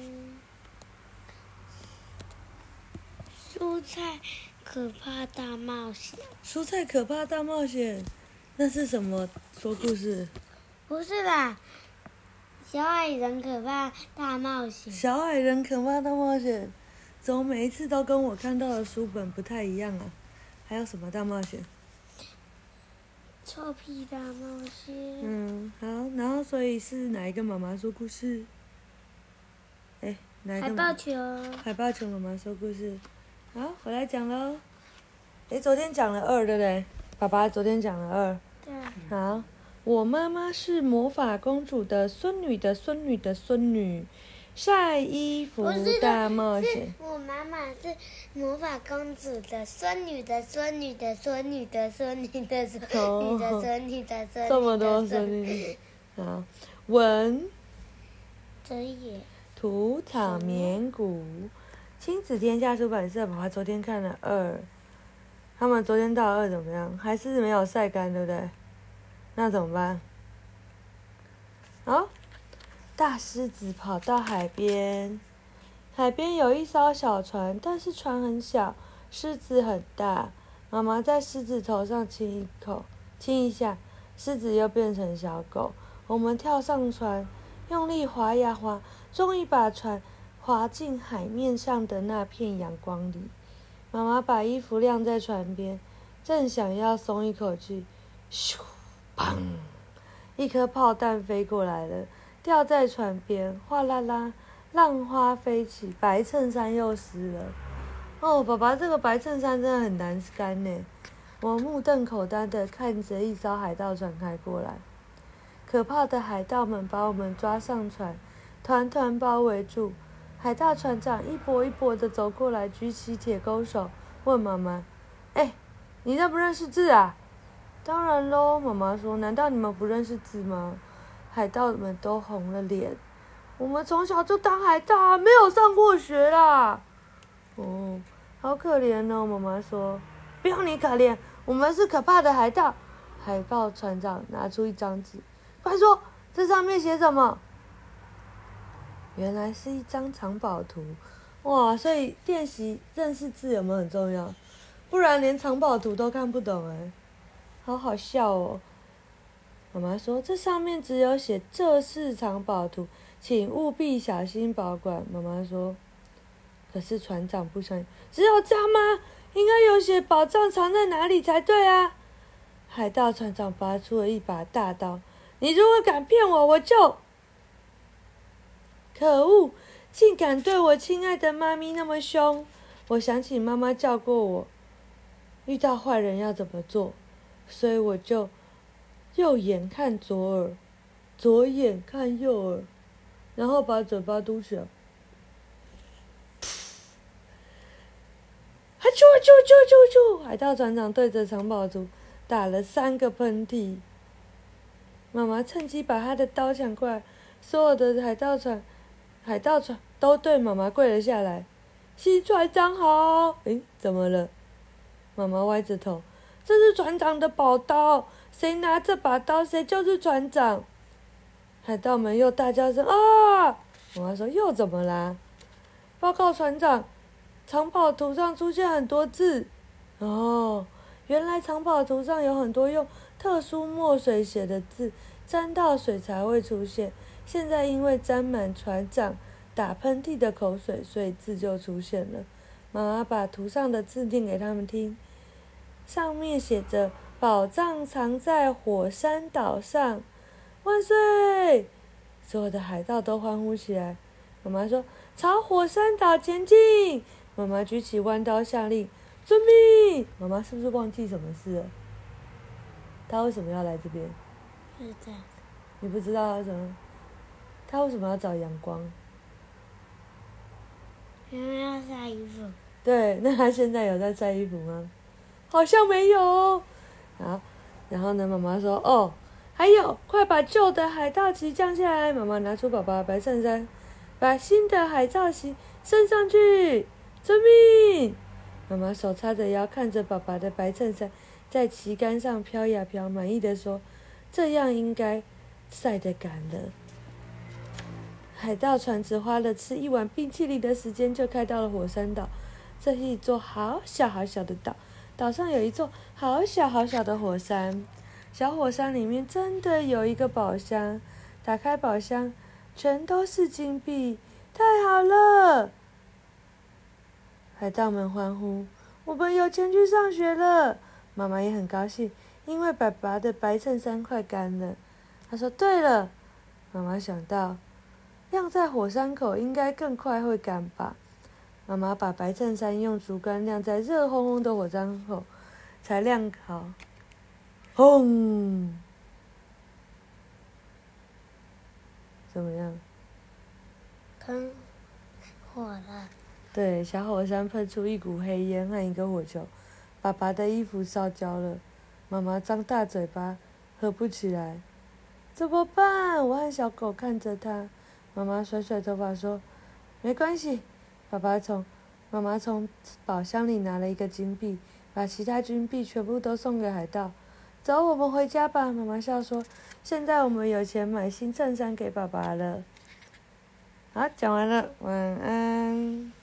嗯，蔬菜可怕大冒险。蔬菜可怕大冒险，那是什么？说故事？不是吧？小矮人可怕大冒险。小矮人可怕大冒险，怎么每一次都跟我看到的书本不太一样啊？还有什么大冒险？臭屁大冒险。嗯，好，然后所以是哪一个妈妈说故事？哎？海豹球。海豹球妈妈说故事。好，我来讲喽。哎，昨天讲了二，对不对？爸爸昨天讲了二。对。好。我妈妈是魔法公主的孙女的孙女的孙女，晒衣服大冒险。我妈妈是魔法公主的孙女的孙女的孙女的孙女的孙女的孙女的孙女。这么多孙女。好，文。哲也。土草绵谷，亲子天下出版社。爸爸昨天看了二，他们昨天到二怎么样？还是没有晒干，对不对？那怎么办？哦，大狮子跑到海边，海边有一艘小船，但是船很小，狮子很大。妈妈在狮子头上亲一口，亲一下，狮子又变成小狗。我们跳上船，用力划呀划，终于把船划进海面上的那片阳光里。妈妈把衣服晾在船边，正想要松一口气，咻！砰！一颗炮弹飞过来了，掉在船边，哗啦啦，浪花飞起，白衬衫又湿了。哦，爸爸，这个白衬衫真的很难干呢。我目瞪口呆的看着一艘海盗船开过来，可怕的海盗们把我们抓上船，团团包围住。海盗船长一波一波的走过来，举起铁钩手，问妈妈：“哎，你认不认识字啊？”当然喽，妈妈说：“难道你们不认识字吗？”海盗们都红了脸。我们从小就当海盗，没有上过学啦。哦，好可怜哦，妈妈说：“不用你可怜，我们是可怕的海盗。”海豹船长拿出一张纸，快说，这上面写什么？原来是一张藏宝图。哇，所以练习认识字有没有很重要？不然连藏宝图都看不懂哎。好好笑哦！妈妈说：“这上面只有写这是藏宝图，请务必小心保管。”妈妈说：“可是船长不相信，只有这样吗？应该有写宝藏藏在哪里才对啊！”海盗船长拔出了一把大刀：“你如果敢骗我，我就……可恶！竟敢对我亲爱的妈咪那么凶！”我想起妈妈教过我，遇到坏人要怎么做。所以我就右眼看左耳，左眼看右耳，然后把嘴巴嘟起来。啾啾啾啾啾！海盗船长对着藏宝图打了三个喷嚏。妈妈趁机把他的刀抢过来，所有的海盗船、海盗船都对妈妈跪了下来。新船长好！诶，怎么了？妈妈歪着头。这是船长的宝刀，谁拿这把刀，谁就是船长。海盗们又大叫声啊！妈妈说又怎么啦？报告船长，藏宝图上出现很多字。哦，原来藏宝图上有很多用特殊墨水写的字，沾到水才会出现。现在因为沾满船长打喷嚏的口水，所以字就出现了。妈妈把图上的字念给他们听。上面写着：“宝藏藏在火山岛上，万岁！”所有的海盗都欢呼起来。妈妈说：“朝火山岛前进！”妈妈举起弯刀下令：“遵命！”妈妈是不是忘记什么事了？她为什么要来这边？是的。你不知道他什么？他为什么要找阳光？因为要晒衣服。对，那他现在有在晒衣服吗？好像没有，好，然后呢？妈妈说：“哦，还有，快把旧的海盗旗降下来。”妈妈拿出宝宝的白衬衫，把新的海盗旗升上去。遵命！妈妈手叉着腰，看着爸爸的白衬衫在旗杆上飘呀飘，满意的说：“这样应该晒得干了。”海盗船只花了吃一碗冰淇淋的时间，就开到了火山岛。这是一座好小好小的岛，岛上有一座好小好小的火山。小火山里面真的有一个宝箱，打开宝箱，全都是金币，太好了！海盗们欢呼：“我们有钱去上学了！”妈妈也很高兴，因为爸爸的白衬衫快干了。他说：“对了。”妈妈想到，晾在火山口应该更快会干吧。妈妈把白衬衫用竹竿晾在热烘烘的火山口，才晾好。轰！怎么样？喷火了。对，小火山喷出一股黑烟和一个火球，爸爸的衣服烧焦了。妈妈张大嘴巴，合不起来，怎么办？我和小狗看着他。妈妈甩甩头发说：“没关系。”爸爸从妈妈从宝箱里拿了一个金币，把其他金币全部都送给海盗。走，我们回家吧。妈妈笑说：“现在我们有钱买新衬衫给爸爸了。”好，讲完了，晚安。